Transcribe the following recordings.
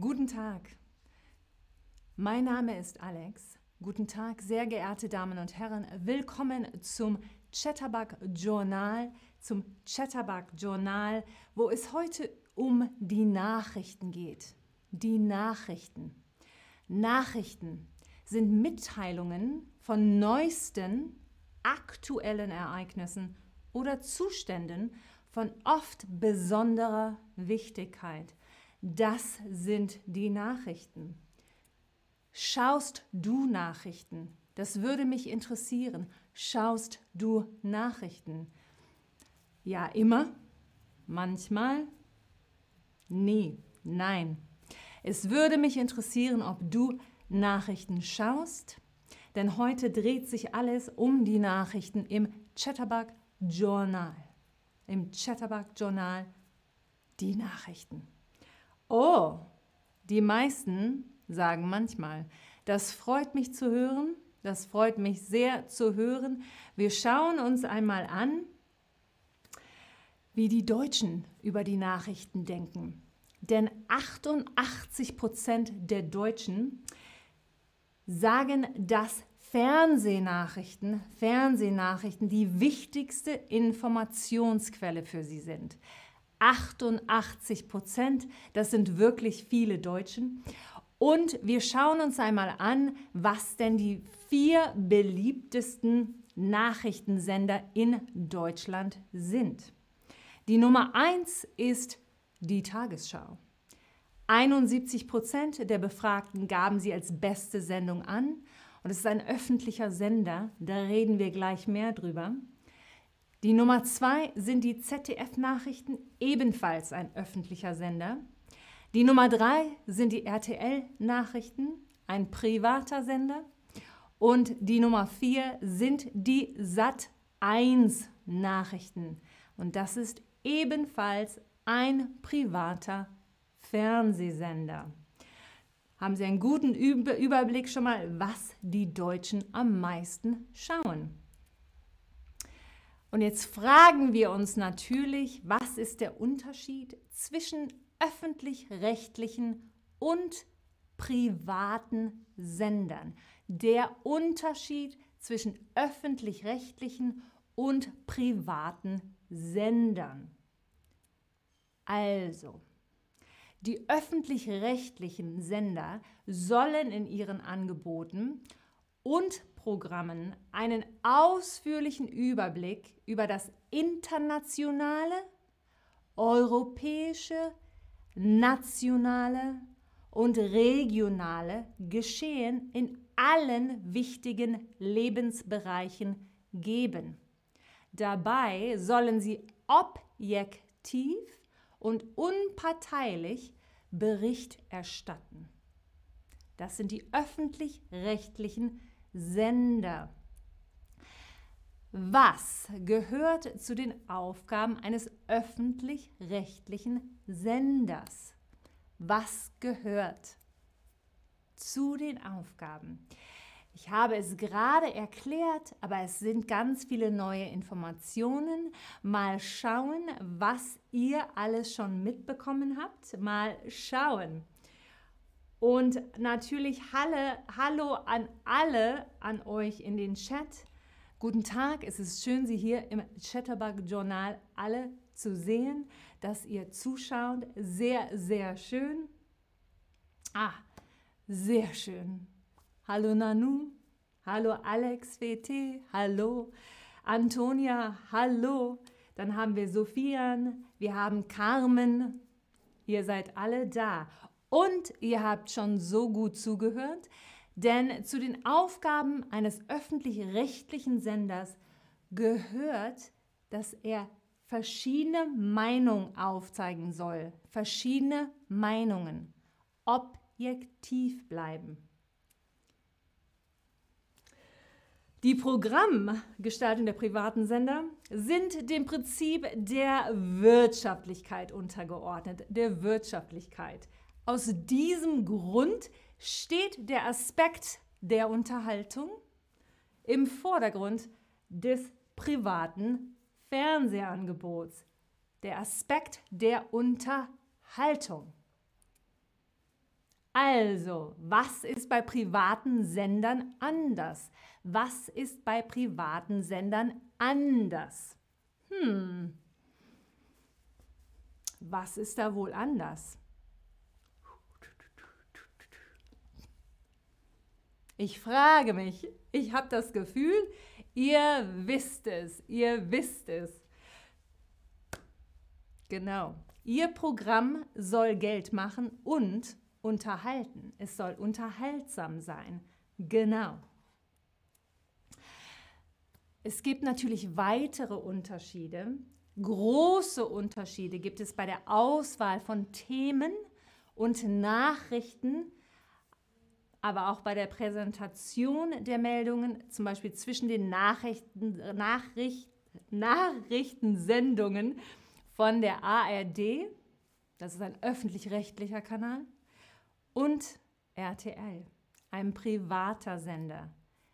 Guten Tag. Mein Name ist Alex. Guten Tag, sehr geehrte Damen und Herren. Willkommen zum Chatterbug Journal, zum Chatterbug Journal, wo es heute um die Nachrichten geht. Die Nachrichten. Nachrichten sind Mitteilungen von neuesten aktuellen Ereignissen oder Zuständen von oft besonderer Wichtigkeit. Das sind die Nachrichten. Schaust du Nachrichten? Das würde mich interessieren. Schaust du Nachrichten? Ja, immer? Manchmal? Nie. Nein. Es würde mich interessieren, ob du Nachrichten schaust, denn heute dreht sich alles um die Nachrichten im Chatterbug Journal. Im Chatterbug Journal die Nachrichten. Oh, die meisten sagen manchmal, das freut mich zu hören, das freut mich sehr zu hören. Wir schauen uns einmal an, wie die Deutschen über die Nachrichten denken. Denn 88 Prozent der Deutschen sagen, dass Fernsehnachrichten, Fernsehnachrichten die wichtigste Informationsquelle für sie sind. 88 Prozent. Das sind wirklich viele Deutschen. Und wir schauen uns einmal an, was denn die vier beliebtesten Nachrichtensender in Deutschland sind. Die Nummer eins ist die Tagesschau. 71 Prozent der Befragten gaben sie als beste Sendung an. Und es ist ein öffentlicher Sender, da reden wir gleich mehr drüber. Die Nummer zwei sind die ZDF-Nachrichten, ebenfalls ein öffentlicher Sender. Die Nummer drei sind die RTL-Nachrichten, ein privater Sender. Und die Nummer vier sind die Sat1-Nachrichten. Und das ist ebenfalls ein privater Fernsehsender. Haben Sie einen guten Überblick schon mal, was die Deutschen am meisten schauen? Und jetzt fragen wir uns natürlich, was ist der Unterschied zwischen öffentlich-rechtlichen und privaten Sendern? Der Unterschied zwischen öffentlich-rechtlichen und privaten Sendern. Also, die öffentlich-rechtlichen Sender sollen in ihren Angeboten und Programmen einen ausführlichen Überblick über das internationale, europäische, nationale und regionale Geschehen in allen wichtigen Lebensbereichen geben. Dabei sollen sie objektiv und unparteilich Bericht erstatten. Das sind die öffentlich-rechtlichen Sender. Was gehört zu den Aufgaben eines öffentlich-rechtlichen Senders? Was gehört zu den Aufgaben? Ich habe es gerade erklärt, aber es sind ganz viele neue Informationen. Mal schauen, was ihr alles schon mitbekommen habt. Mal schauen. Und natürlich Halle, Hallo an alle, an euch in den Chat. Guten Tag, es ist schön, Sie hier im Chatterbug Journal alle zu sehen, dass ihr zuschaut. Sehr, sehr schön. Ah, sehr schön. Hallo Nanu, hallo Alex WT, hallo Antonia, hallo. Dann haben wir Sophian, wir haben Carmen. Ihr seid alle da. Und ihr habt schon so gut zugehört, denn zu den Aufgaben eines öffentlich-rechtlichen Senders gehört, dass er verschiedene Meinungen aufzeigen soll. Verschiedene Meinungen. Objektiv bleiben. Die Programmgestaltung der privaten Sender sind dem Prinzip der Wirtschaftlichkeit untergeordnet, der Wirtschaftlichkeit. Aus diesem Grund steht der Aspekt der Unterhaltung im Vordergrund des privaten Fernsehangebots. Der Aspekt der Unterhaltung. Also, was ist bei privaten Sendern anders? Was ist bei privaten Sendern anders? Hm, was ist da wohl anders? Ich frage mich, ich habe das Gefühl, ihr wisst es, ihr wisst es. Genau, ihr Programm soll Geld machen und unterhalten. Es soll unterhaltsam sein. Genau. Es gibt natürlich weitere Unterschiede. Große Unterschiede gibt es bei der Auswahl von Themen und Nachrichten, aber auch bei der Präsentation der Meldungen, zum Beispiel zwischen den Nachrichten, Nachricht, Nachrichtensendungen von der ARD, das ist ein öffentlich-rechtlicher Kanal, und RTL, ein privater Sender.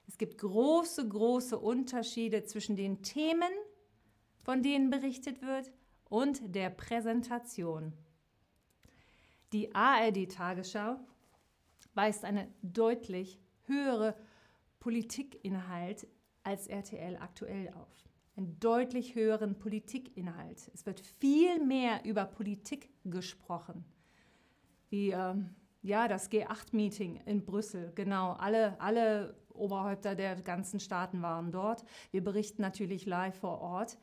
Es gibt große, große Unterschiede zwischen den Themen, von denen berichtet wird, und der Präsentation. Die ARD-Tagesschau weist einen deutlich höhere Politikinhalt als RTL aktuell auf. Einen deutlich höheren Politikinhalt. Es wird viel mehr über Politik gesprochen. Wie äh, ja, das G8-Meeting in Brüssel, genau. Alle, alle Oberhäupter der ganzen Staaten waren dort. Wir berichten natürlich live vor Ort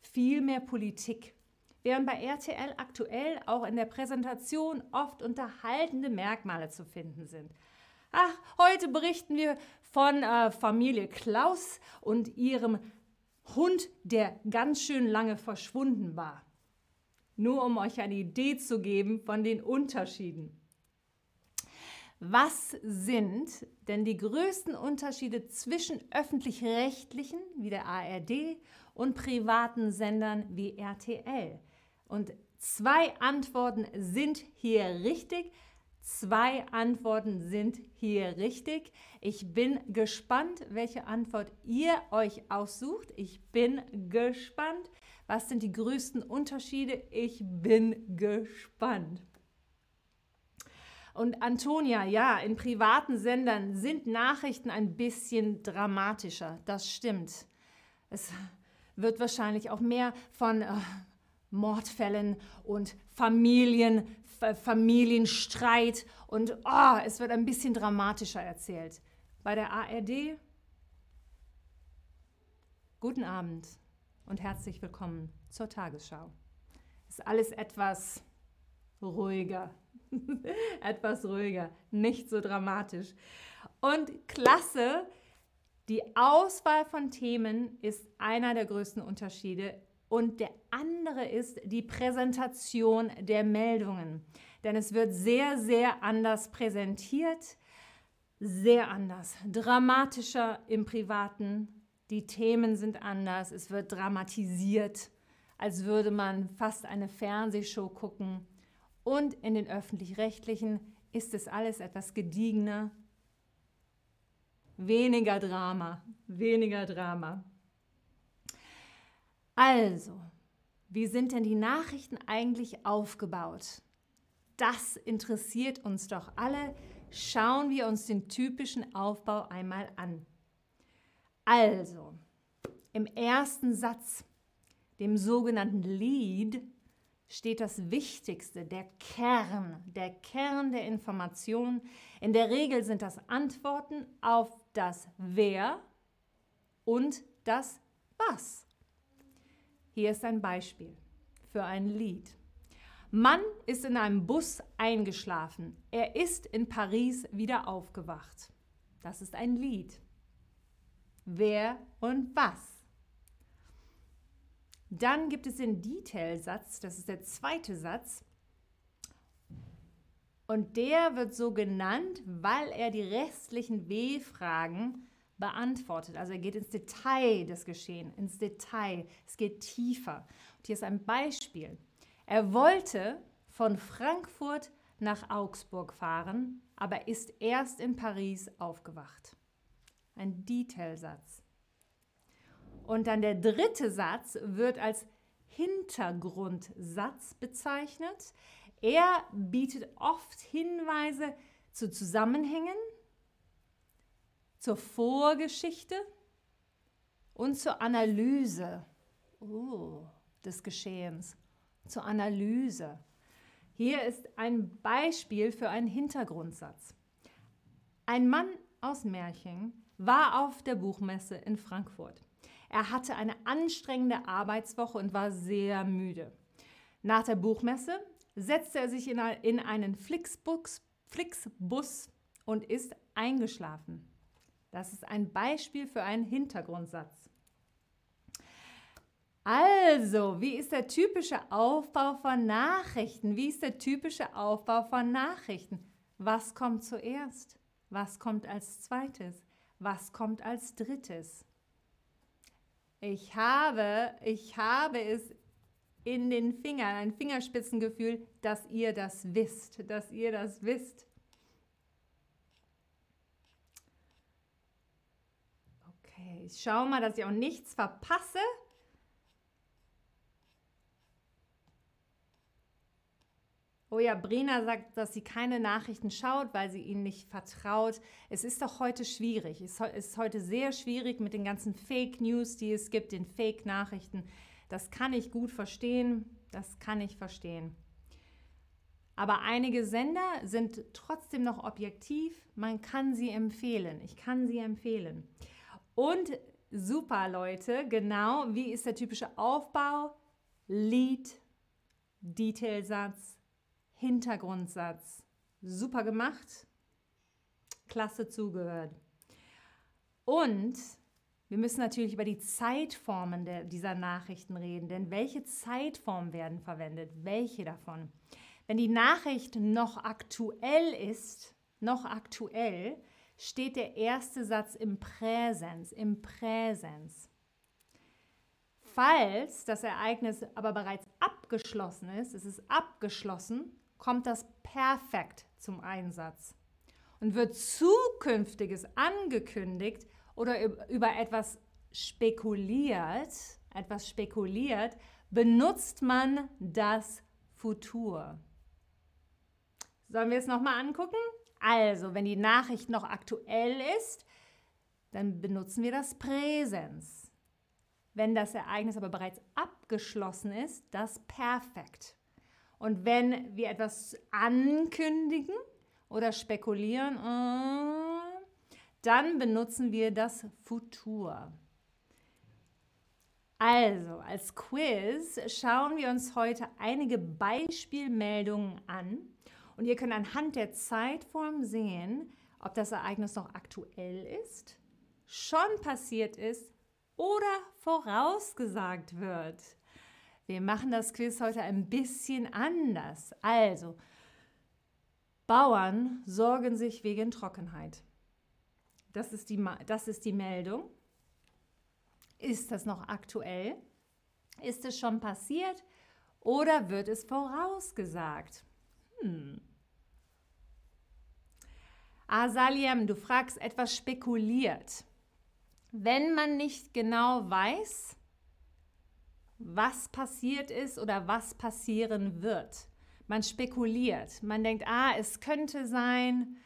viel mehr Politik. Während bei RTL aktuell auch in der Präsentation oft unterhaltende Merkmale zu finden sind. Ach, heute berichten wir von äh, Familie Klaus und ihrem Hund, der ganz schön lange verschwunden war. Nur um euch eine Idee zu geben von den Unterschieden. Was sind denn die größten Unterschiede zwischen öffentlich-rechtlichen wie der ARD und privaten Sendern wie RTL. Und zwei Antworten sind hier richtig. Zwei Antworten sind hier richtig. Ich bin gespannt, welche Antwort ihr euch aussucht. Ich bin gespannt. Was sind die größten Unterschiede? Ich bin gespannt. Und Antonia, ja, in privaten Sendern sind Nachrichten ein bisschen dramatischer. Das stimmt. Es wird wahrscheinlich auch mehr von äh, Mordfällen und Familien, Familienstreit und oh, es wird ein bisschen dramatischer erzählt. Bei der ARD, guten Abend und herzlich willkommen zur Tagesschau. Ist alles etwas ruhiger, etwas ruhiger, nicht so dramatisch. Und klasse, die Auswahl von Themen ist einer der größten Unterschiede und der andere ist die Präsentation der Meldungen. Denn es wird sehr, sehr anders präsentiert, sehr anders, dramatischer im Privaten. Die Themen sind anders, es wird dramatisiert, als würde man fast eine Fernsehshow gucken. Und in den öffentlich-rechtlichen ist es alles etwas gediegener, Weniger Drama, weniger Drama. Also, wie sind denn die Nachrichten eigentlich aufgebaut? Das interessiert uns doch alle. Schauen wir uns den typischen Aufbau einmal an. Also, im ersten Satz, dem sogenannten Lead, steht das Wichtigste, der Kern, der Kern der Information. In der Regel sind das Antworten auf das Wer und das Was. Hier ist ein Beispiel für ein Lied. Mann ist in einem Bus eingeschlafen. Er ist in Paris wieder aufgewacht. Das ist ein Lied. Wer und was? Dann gibt es den Detailsatz, das ist der zweite Satz. Und der wird so genannt, weil er die restlichen W-Fragen beantwortet. Also er geht ins Detail des Geschehens, ins Detail. Es geht tiefer. Und hier ist ein Beispiel. Er wollte von Frankfurt nach Augsburg fahren, aber ist erst in Paris aufgewacht. Ein Detailsatz. Und dann der dritte Satz wird als Hintergrundsatz bezeichnet. Er bietet oft Hinweise zu Zusammenhängen, zur Vorgeschichte und zur Analyse oh, des Geschehens, zur Analyse. Hier ist ein Beispiel für einen Hintergrundsatz. Ein Mann aus Märchen war auf der Buchmesse in Frankfurt. Er hatte eine anstrengende Arbeitswoche und war sehr müde. Nach der Buchmesse setzte er sich in einen Flixbus, Flixbus und ist eingeschlafen. Das ist ein Beispiel für einen Hintergrundsatz. Also, wie ist der typische Aufbau von Nachrichten? Wie ist der typische Aufbau von Nachrichten? Was kommt zuerst? Was kommt als zweites? Was kommt als drittes? Ich habe, ich habe es in den Fingern, ein Fingerspitzengefühl, dass ihr das wisst, dass ihr das wisst. Okay, ich schaue mal, dass ich auch nichts verpasse. Oh ja, Brina sagt, dass sie keine Nachrichten schaut, weil sie ihnen nicht vertraut. Es ist doch heute schwierig. Es ist heute sehr schwierig mit den ganzen Fake News, die es gibt, den Fake Nachrichten. Das kann ich gut verstehen. Das kann ich verstehen. Aber einige Sender sind trotzdem noch objektiv. Man kann sie empfehlen. Ich kann sie empfehlen. Und super, Leute, genau, wie ist der typische Aufbau? Lied, Detailsatz, Hintergrundsatz. Super gemacht. Klasse zugehört. Und wir müssen natürlich über die Zeitformen der, dieser Nachrichten reden, denn welche Zeitformen werden verwendet? Welche davon? Wenn die Nachricht noch aktuell ist, noch aktuell, steht der erste Satz im Präsens, im Präsens. Falls das Ereignis aber bereits abgeschlossen ist, es ist abgeschlossen, kommt das Perfekt zum Einsatz. Und wird Zukünftiges angekündigt oder über etwas spekuliert, etwas spekuliert, benutzt man das Futur. Sollen wir es nochmal angucken? Also, wenn die Nachricht noch aktuell ist, dann benutzen wir das Präsens. Wenn das Ereignis aber bereits abgeschlossen ist, das Perfekt. Und wenn wir etwas ankündigen oder spekulieren, äh, dann benutzen wir das Futur. Also, als Quiz schauen wir uns heute einige Beispielmeldungen an und ihr könnt anhand der Zeitform sehen, ob das Ereignis noch aktuell ist, schon passiert ist oder vorausgesagt wird. Wir machen das Quiz heute ein bisschen anders. Also, Bauern sorgen sich wegen Trockenheit. Das ist die, das ist die Meldung. Ist das noch aktuell? Ist es schon passiert oder wird es vorausgesagt? Hm. Asaliem, du fragst etwas spekuliert. Wenn man nicht genau weiß, was passiert ist oder was passieren wird. Man spekuliert. Man denkt, ah, es könnte sein,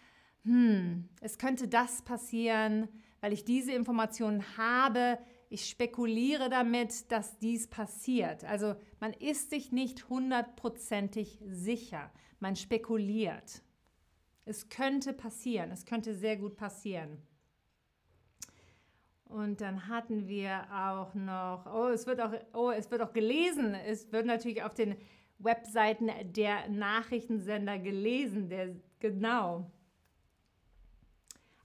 hm, es könnte das passieren, weil ich diese Informationen habe. Ich spekuliere damit, dass dies passiert. Also man ist sich nicht hundertprozentig sicher. Man spekuliert. Es könnte passieren. Es könnte sehr gut passieren. Und dann hatten wir auch noch, oh, es wird auch, oh, es wird auch gelesen. Es wird natürlich auf den Webseiten der Nachrichtensender gelesen. Der, genau.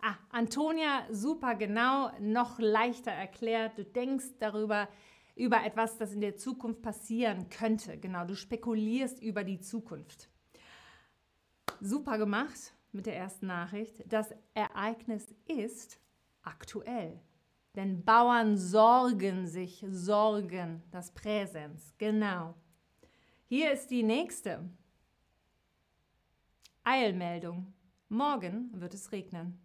Ah, Antonia, super genau, noch leichter erklärt. Du denkst darüber, über etwas, das in der Zukunft passieren könnte. Genau, du spekulierst über die Zukunft. Super gemacht mit der ersten Nachricht. Das Ereignis ist aktuell. Denn Bauern sorgen sich, sorgen, das Präsens, genau. Hier ist die nächste. Eilmeldung. Morgen wird es regnen.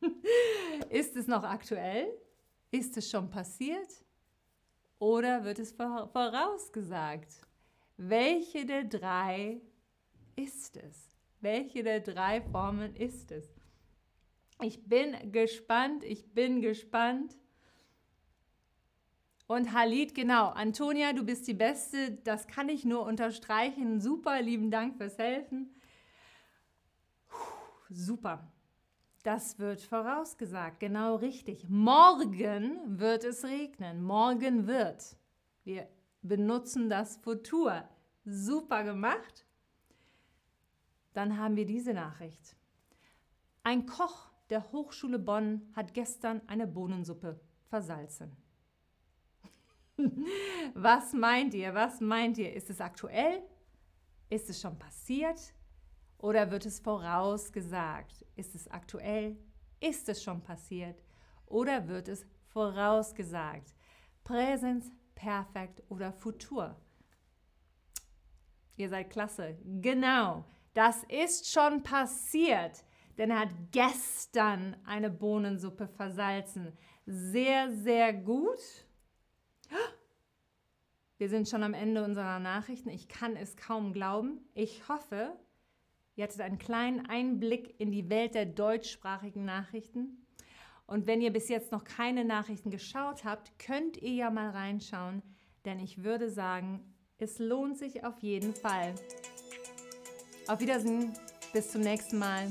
ist es noch aktuell? Ist es schon passiert? Oder wird es vorausgesagt? Welche der drei ist es? Welche der drei Formen ist es? Ich bin gespannt, ich bin gespannt. Und Halid, genau, Antonia, du bist die Beste, das kann ich nur unterstreichen. Super, lieben Dank fürs Helfen. Super. Das wird vorausgesagt, genau richtig. Morgen wird es regnen. Morgen wird. Wir benutzen das Futur. Super gemacht. Dann haben wir diese Nachricht. Ein Koch der Hochschule Bonn hat gestern eine Bohnensuppe versalzen. Was meint ihr? Was meint ihr? Ist es aktuell? Ist es schon passiert? Oder wird es vorausgesagt? Ist es aktuell? Ist es schon passiert? Oder wird es vorausgesagt? Präsens, Perfekt oder Futur? Ihr seid klasse. Genau, das ist schon passiert denn er hat gestern eine Bohnensuppe versalzen. Sehr, sehr gut. Wir sind schon am Ende unserer Nachrichten. Ich kann es kaum glauben. Ich hoffe, ihr hattet einen kleinen Einblick in die Welt der deutschsprachigen Nachrichten. Und wenn ihr bis jetzt noch keine Nachrichten geschaut habt, könnt ihr ja mal reinschauen, denn ich würde sagen, es lohnt sich auf jeden Fall. Auf Wiedersehen, bis zum nächsten Mal.